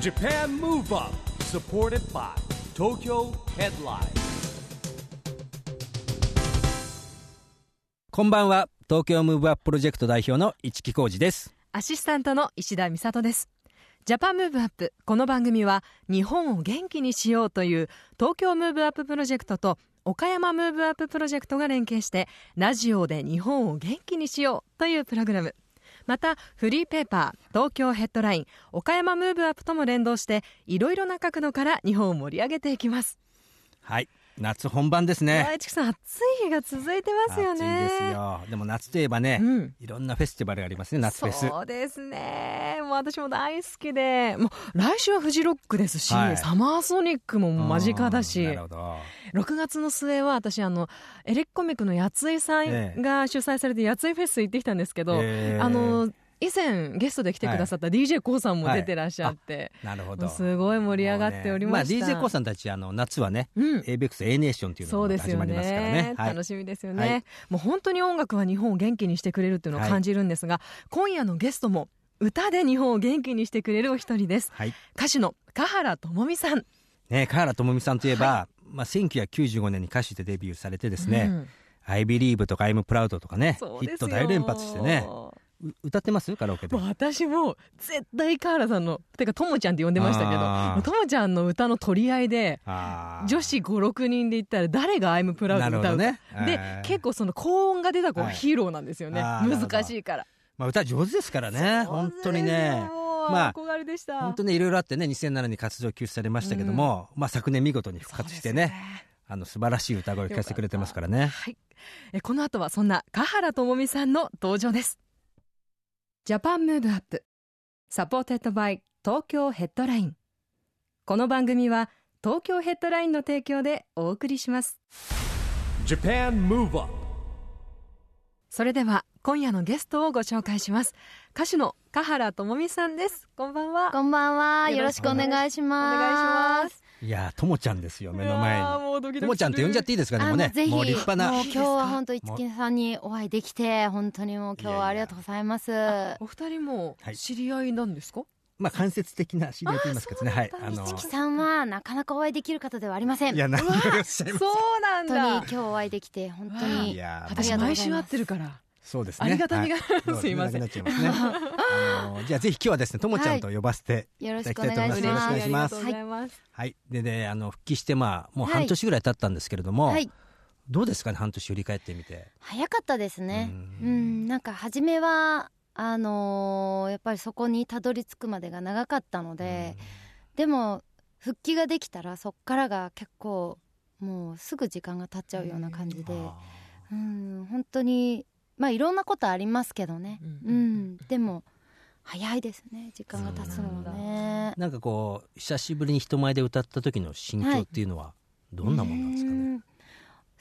Japan Move Up supported by Tokyo Headline. こんばんは。東京ムーブアッププロジェクト代表の市木浩司です。アシスタントの石田美里です。 Japan Move Up この番組は日本を元気にしようという東京ムーブアッププロジェクトと岡山ムーブアッププロジェクトが連携してラジオで日本を元気にしようというプログラムまたフリーペーパー東京ヘッドライン岡山ムーブアップとも連動していろいろな角度から日本を盛り上げていきます。はい。夏本番ですね。市木さん暑い日が続いてますよね。暑いですよ。でも夏といえばね、うん。いろんなフェスティバルがありますね夏フェス。そうですね。もう私も大好きでもう来週はフジロックですし、はい。サマーソニックも間近だし。うんなるほど。6月の末は私あのエレキコミックのやついさええ。んが主催されてやついフェス行ってきたんですけど、えーあの以前ゲストで来てくださった d j k o さんも出てらっしゃって、なるほど。すごい盛り上がっておりました。ねまあ、DJ コさんたちあの夏はね、うん。ABEX A ネーションっていうのが始まりますからね。ね、はい。楽しみですよね、はい。もう本当に音楽は日本を元気にしてくれるっていうのを感じるんですが、今夜のゲストも歌で日本を元気にしてくれるお一人です。はい。歌手の華原朋美さん。ね華原朋美さんといえば、まあ、1995年に歌手でデビューされてですね。うん「I Believe」とか「I'm Proud」とかね。ヒット大連発してね。う歌ってます？カラオケで。もう私も絶対華原さんのてかともちゃんって呼んでましたけどともちゃんの歌の取り合いで女子56人で言ったら誰が「I'm Proud」なるほ歌うか、どね。でえー結構その高音が出た子がはい。ヒーローなんですよね、あーなるほど。難しいから。まあ、歌上手ですからね。本当にね。まあ憧れでした、本当ねいろいろあってね2007年に活動休止されましたけども、まあ、昨年見事に復活してねあの素晴らしい歌声を聞かせてくれてますからね。はい、えこの後はそんな華原朋美さんの登場です Japan Move Up supported by Tokyo Headline。この番組は東京ヘッドラインの提供でお送りします。Japan Move Up それでは今夜のゲストをご紹介します。歌手の華原朋美さんです。こんばんは。こんばんは。よろしくお願願いしおます。願いしますいやーともちゃんですよ目の前に。もうドキドキする。ともちゃんって呼んじゃっていいですかでもね。あもうぜひ、もう立派な。もう今日は本当い一木さんにお会いできて、本当にもう今日はありがとうございます。お二人もはい。知り合いなんですか、まあ間接的な知り合いと言いますかね。はい。一木さんはなかなかお会いできる方ではありません。いや何をおっしゃいますそうなん本当にだ今日お会いできて本当いにやー私ありがとうございます毎週会ってるからそうですね。ありがたみがは すいません。なっちゃいますね。あのじゃあぜひ今日はですねともちゃんと呼ばせてよろしくお願いします。よろしくお願いします。ありがとうございます、はい。でねあの復帰してまあもうはい。半年ぐらい経ったんですけれども、はい、どうですかね半年振り返ってみて。早かったですね。ううんん、なんか初めはあのーやっぱりそこにたどり着くまでが長かったので、でも復帰ができたらそっからが結構もうすぐ時間が経っちゃうような感じで。あうん本当にまあいろんなことありますけどね、ううん。んでも早いですね。時間が経つのはね。ーなんかこう久しぶりに人前で歌った時の心境っていうのはどんなもんなんですかね、うん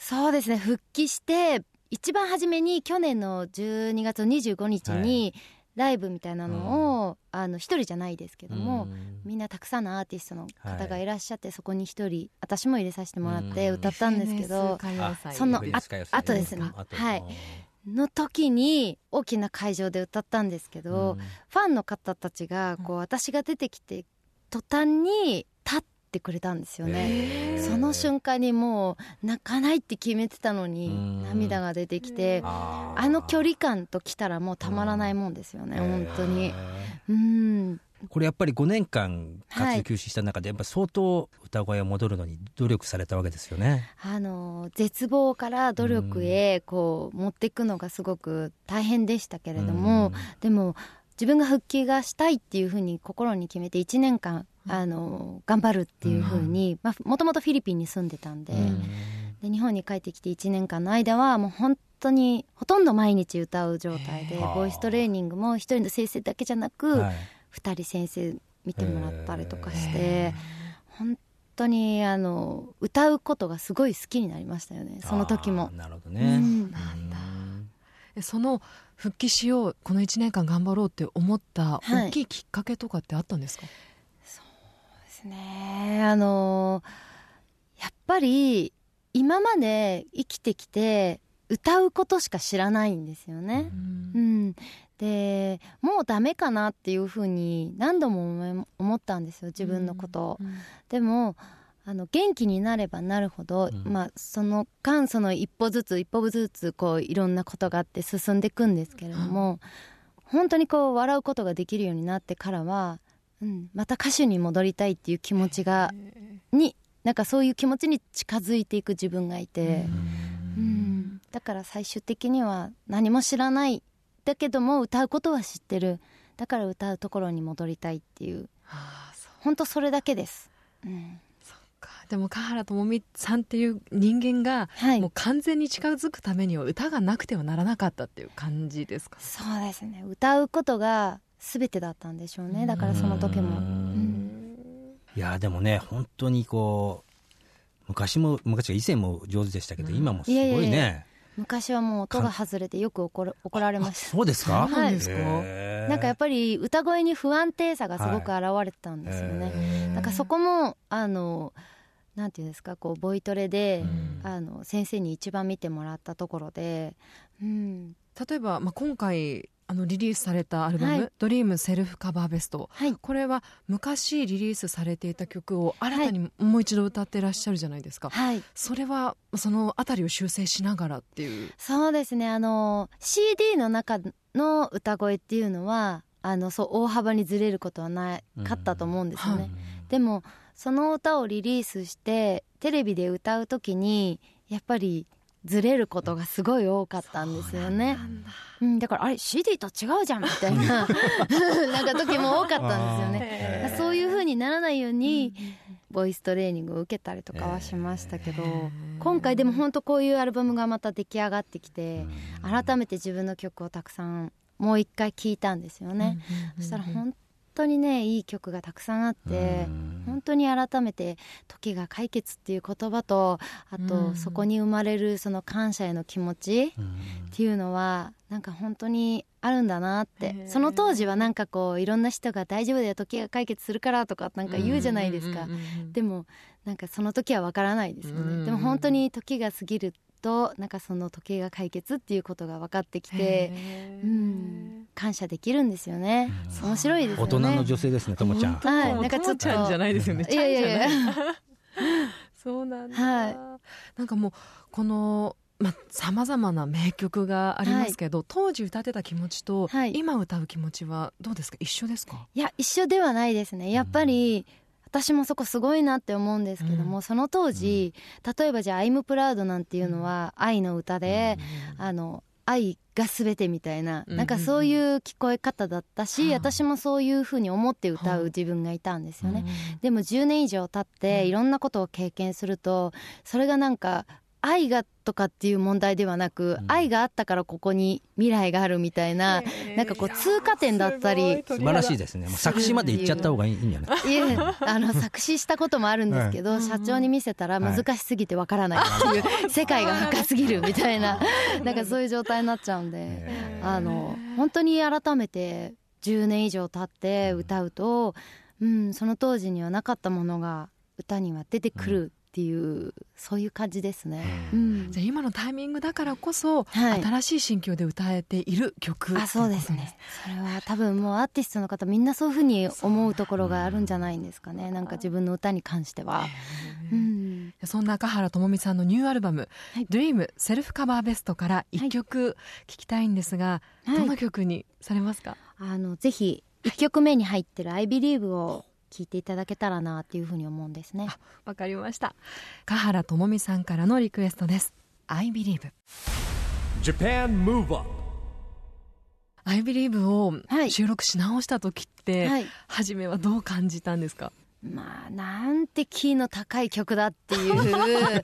そうですね。復帰して一番初めに去年の12月25日にライブみたいなのを、あの一人じゃないですけども、うん。みんなたくさんのアーティストの方がいらっしゃって、そこに一人私も入れさせてもらってうん。歌ったんですけど、謡祭。そのあとですね。はいの時に大きな会場で歌ったんですけど、うん。ファンの方たちがこう私が出てきて途端に立ってくれたんですよね。その瞬間にもう泣かないって決めてたのにうん。涙が出てきてあの距離感と来たらもうたまらないもんですよね本当に。へうん。ーこれやっぱり5年間活動休止した中でやっぱ相当歌声を戻るのに努力されたわけですよね。あの絶望から努力へこう持っていくのがすごく大変でしたけれどもでも自分が復帰がしたいっていうふうに心に決めて1年間あの頑張るっていうふうにもともとフィリピンに住んでたんでうん。で日本に帰ってきて1年間の間はもう本当にほとんど毎日歌う状態でボイストレーニングも一人の先生だけじゃなく、はい2人先生見てもらったりとかしへて本当にあの歌うことがすごい好きになりましたよねその時も。なるほどうね。んなんだ。その復帰しようこの1年間頑張ろうって思ったはい。大きいきっかけとかってあったんですか、ですね。あのやっぱり今まで生きてきて歌うことしか知らないんですよね。うん、でもうダメかなっていうふうに何度も思ったんですよ自分のこと。を。でもあの元気になればなるほど、ん。まあ、その間その一歩ずつ一歩ずつこういろんなことがあって進んでいくんですけれども、本当にこう笑うことができるようになってからは、うん、また歌手に戻りたいっていう気持ちがになんかそういう気持ちに近づいていく自分がいて、うん、だから最終的には何も知らないだけども歌うことは知ってる。だから歌うところに戻りたいっていう。ああそう。本当それだけです。うん。か。でも華原朋美さんっていう人間が、はい。もう完全に近づくためには歌がなくてはならなかったっていう感じですかそうですね。歌うことが全てだったんでしょうね。だからその時も、ううん。んいやでもね本当にこう昔も昔は以前も上手でしたけど、今もすごいね。いやいやいや昔はもう音が外れてよく怒る怒られまあしそうですか？そうですかへー。たなんかやっぱり歌声に不安定さがすごく現れてたんですよね、へー。なんかそこもあのなんていうんですかこうボイトレで、うん。あの先生に一番見てもらったところで、うん、例えば、まあ、今回あのリリースされたアルバム「はい。ドリームセルフカバーベスト」はい。これは昔リリースされていた曲を新たにもう一度歌ってらっしゃるじゃないですか、はい。それはそのあたりを修正しながらっていう。そうですね。あの CD の中の歌声っていうのはあのそう大幅にずれることはなかったと思うんですよね、はいでもその歌をリリースしてテレビで歌う時にやっぱりずれることがすごい多かったんですよね。うん、だ。からあれ CD と違うじゃんみたいな。なんか時も多かったんですよね。そういう風にならないようにボイストレーニングを受けたりとかはしましたけど、今回でも本当こういうアルバムがまた出来上がってきて、改めて自分の曲をたくさんもう一回聴いたんですよね。そしたら本当にねいい曲がたくさんあってうん。本当に改めて「時が解決」っていう言葉とあうとん。そこに生まれるその感謝への気持ちうん。っていうのはなんか本当にあるんだなって。その当時はなんかこういろんな人が「大丈夫だよ時が解決するから」とかなんか言うじゃないですか。でもなんかその時はわからないですようん。ねでも本当に時が過ぎるとなんかその時計が解決っていうことが分かってきてうん感謝できるんですよね。面白いですよね。大人の女性ですねともちゃん。はいなんかちょっと。ゃんじゃないですよね。いやいやいや。そうなんだ、はい。なんかもうこのまあ、様々な名曲がありますけど、当時歌ってた気持ちと、はい。今歌う気持ちはどうですか？一緒ですか？いや一緒ではないですね。やっぱり、私もそこすごいなって思うんですけども、その当時、例えばじゃあ「I'm Proud」なんていうのは愛の歌で、あの愛が全てみたいな、うんなんかそういう聞こえ方だったし、うん私もそういうふうに思って歌う自分がいたんですよね、でも10年以上経ってうん。いろんなことを経験するとそれがなんか愛がとかっていう問題ではなく、うん。愛があったからここに未来があるみたいな、なんかこう通過点だったり素晴らしいですね。もう作詞まで言っちゃった方がいいんじゃない？いえあの作詞したこともあるんですけど、はい社長に見せたら難しすぎてわからないっていう、世界が深すぎるみたいな なんかそういう状態になっちゃうんで、へあの本当に改めて10年以上経って歌うと、うん、その当時にはなかったものが歌には出てくるっていう、そういう感じですね。うん。じゃあ今のタイミングだからこそ、はい。新しい心境で歌えている曲あそうですね。それは多分もうアーティストの方みんなそういうふうに思うところがあるんじゃないんですかね。なんか自分の歌に関しては。うん。そんな赤原智美さんのニューアルバム「はい。Dream セルフカバーベスト」から一曲聴きたいんですが、はい。どの曲にされますか、あのぜひ1曲目に入ってる「IBelieve」を聴いていただけたらなっていうふうに思うんですね。わかりました。赤原智美さんからのリクエストです「I Believe」Japan Move Up「I Believe」をはい。収録し直した時って、はい。初めはどう感じたんですか？まあなんてキーの高い曲だっていう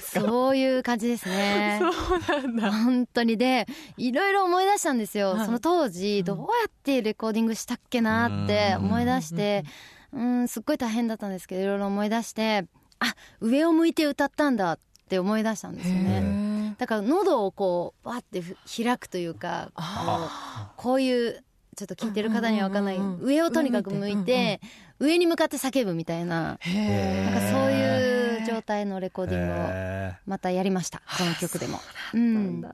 そういう感じですね。そうなんだ。本当にでいろいろ思い出したんですよ、はい。その当時どうやってレコーディングしたっけなって思い出してうんすっごい大変だったんですけどいろいろ思い出してあ上を向いて歌ったんだって思い出したんですよへねー。だから喉をこうバッてふ開くというかこあうこういうちょっと聞いてる方には分かんない。上をとにかく向いて上に向かって叫ぶみたいな。なんかそういう状状態のレコーディングをへまたやりました。この曲でも。うん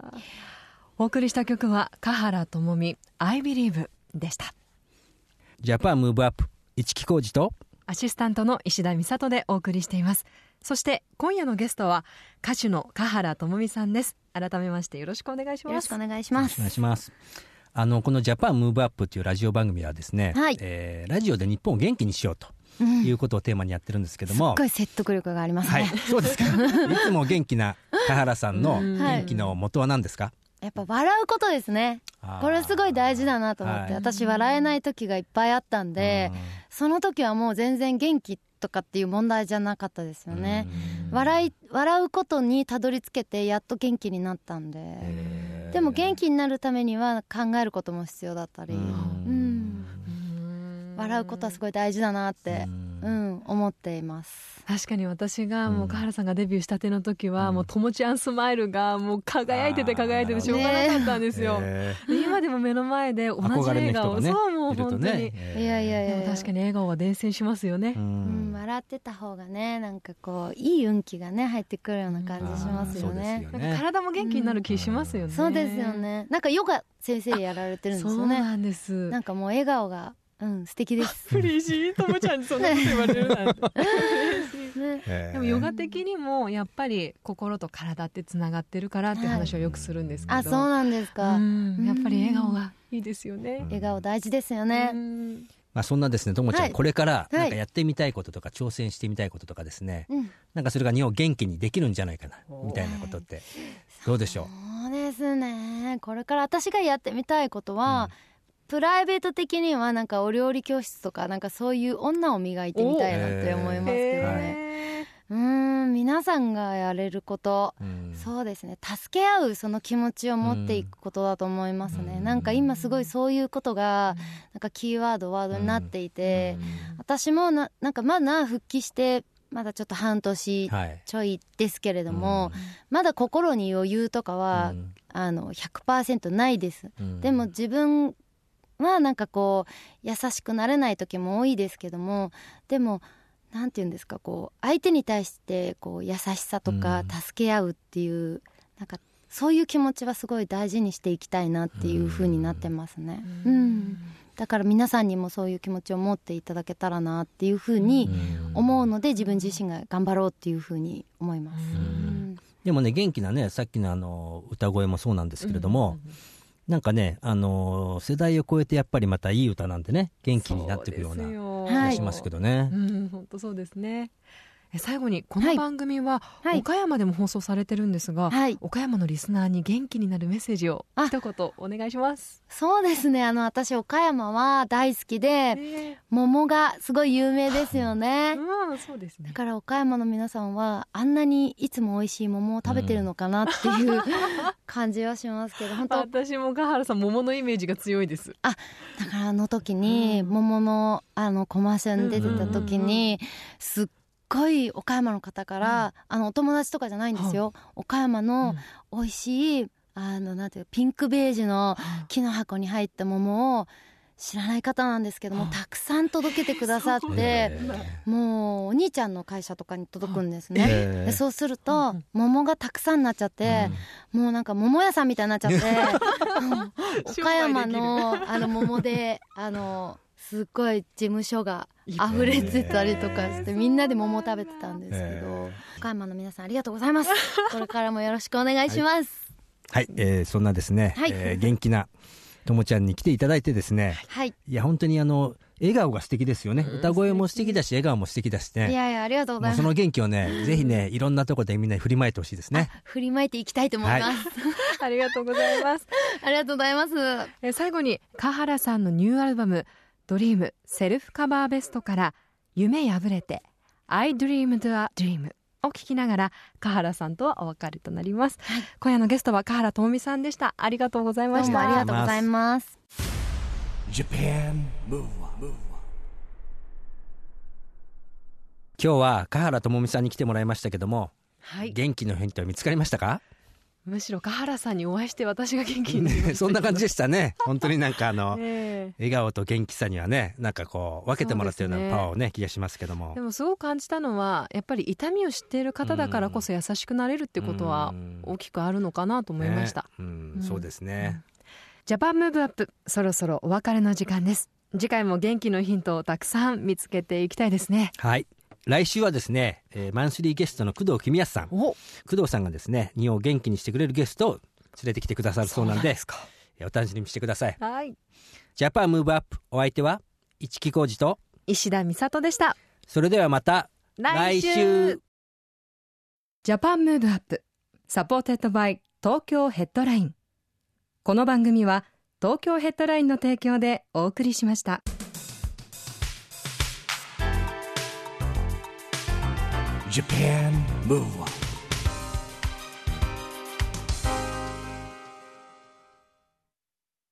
お送りした曲は華原朋美 I Believe でした。ジャパンムーブアップ一木工事とアシスタントの石田美里でお送りしています。そして今夜のゲストは歌手の華原朋美さんです。改めましてよろしくお願いします。よろしくお願いします。お願いしますあのこの「ジャパンムーブアップっていうラジオ番組はですね、はい。えーラジオで日本を元気にしようとうん。いうことをテーマにやってるんですけども、すっごい説得力がありますはい。ね、そうですか。いつも元気な田原さんのうん。元気の元は何ですか、やっぱ笑うことですね。これすごい大事だなと思って、はい。私笑えない時がいっぱいあったん。で、その時はもう全然元気とかっていう問題じゃなかったですよね、笑い笑うことにたどり着けてやっと元気になったんで、でも元気になるためには考えることも必要だったり、ううん。ん笑うことはすごい大事だなって、うん、思っています。確かに私がもううん華原さんがデビューしたての時は、うん。もうともちゃんスマイルがもう輝いてて輝いててしょうがなかったんですよ、へで今でも目の前で同じ笑顔、ねそうもう本当に、ね。いやいやいやでも確かに笑顔は伝染しますよね、ううん。ん笑ってた方がねなんかこういい運気がね入ってくるような感じしますよね。よなんか体も元気になる気しますよね、そうですよね。なんかヨガ先生やられてるんですそうよねなんです。なんかもう笑顔がうん素敵です、嬉しいともちゃんにそんなこと言われるなんて。でもヨガ的にもやっぱり心と体ってつながってるからって話をよくするんですけど、あそうなんですか、うん。やっぱり笑顔がいいですよね、笑顔大事ですよね、うん。まあそんなですねともちゃん、はい。これからいなんかやってみたいこととか挑戦してみたいこととかですね、うん。なんかそれが日本を元気にできるんじゃないかなみたいなことって。どうでしょう？そうですね。これから私がやってみたいことは、プライベート的にはなんかお料理教室とかなんかそういう女を磨いてみたいなって思いますけどね。へうーん皆さんがやれることうんそうですね。助け合うその気持ちを持っていくことだと思いますね、うん。なんか今すごいそういうことがなんかキーワードワードになっていて、私もななんかまだ復帰してまだちょっと半年はいちょいですけれども、まだ心に余裕とかは、あの100%ないです、うん。でも自分はなんかこう優しくなれない時も多いですけどもでもなんて言うんですかこう相手に対してこう優しさとかうん。助け合うっていう、なんかそういう気持ちはすごい大事にしていきたいなっていう風になってますね、うん。だから皆さんにもそういう気持ちを持っていただけたらなっていう風に思うので自分自身が頑張ろうっていう風に思います、うん。でもね元気なねさっきのあの歌声もそうなんですけれども、なんかねあの世代を超えてやっぱりまたいい歌なんでね元気になっていくような気はいがしますけどね、うん本当そうですね。え最後にこの番組ははい。岡山でも放送されてるんですが、はい。岡山のリスナーに元気になるメッセージをあ。一言お願いします。そうですね。あの私岡山は大好きで桃がすごい有名ですよね。うんそうですね。だから岡山の皆さんはあんなにいつも美味しい桃を食べてるのかなっていう 感じはしますけど本当私も賀原さん桃のイメージが強いです。だからあの時に桃のあのコマーシャルに出てた時にすっごい岡山の方から、あのお友達とかじゃないんですよ、岡山の美味しいあのなんていうかピンクベージュの木の箱に入った桃を知らない方なんですけども、たくさん届けてくださってへもうお兄ちゃんの会社とかに届くんですね。へーでそうすると桃がたくさんになっちゃって、もうなんか桃屋さんみたいになっちゃって うん岡山のあの桃であのすっごい事務所が溢れてたりとかしてみんなで桃を食べてたんですけどへ岡山の皆さんありがとうございます。これからもよろしくお願いします。はい、えーそんなですね、はい。えー元気なともちゃんに来ていただいてですね。はい、いや本当にあの笑顔が素敵ですよね、歌声も素敵だし笑顔も素敵だしいねやいやありがとうございます。その元気をね ぜひねいろんなところでみんなに振りまいてほしいですね。振りまいていきたいと思います、ありがとうございます。ありがとうございます。え最後に賀原さんのニューアルバム「ドリームセルフカバーベストから「夢破れて I Dreamed a Dream」を聞きながら賀原さんとはお別れとなります、今夜のゲストは賀原智美さんでした。ありがとうございどうもあましたりがとうございます。Japan Move Up, 今日は香原朋美さんに来てもらいましたけどもはい。元気のヒントは見つかりましたか？むしろ香原さんにお会いして私が元気になりました。ねそんな感じでしたね。本当になんかあの、え え。笑顔と元気さにはねなんかこう分けてもらったようなパワーをね気がしますけども。でもすごく感じたのはやっぱり痛みを知っている方だからこそ優しくなれるってことはうん。大きくあるのかなと思いました、ね。うんうんそうですね、ジャパンムーブアップ。そろそろお別れの時間です。次回も元気のヒントをたくさん見つけていきたいですね。はい来週はですね、えーマンスリーゲストの工藤公康さん。お。工藤さんがですね日本を元気にしてくれるゲストを連れてきてくださるそうなんでか。えーお楽しみにしてください。はい。 Japan Move Up お相手は市木浩二と石田美里でした。それではまた来週。 Japan Move Up supported by Tokyo Headline。この番組は東京ヘッドラインの提供でお送りしました Japan Move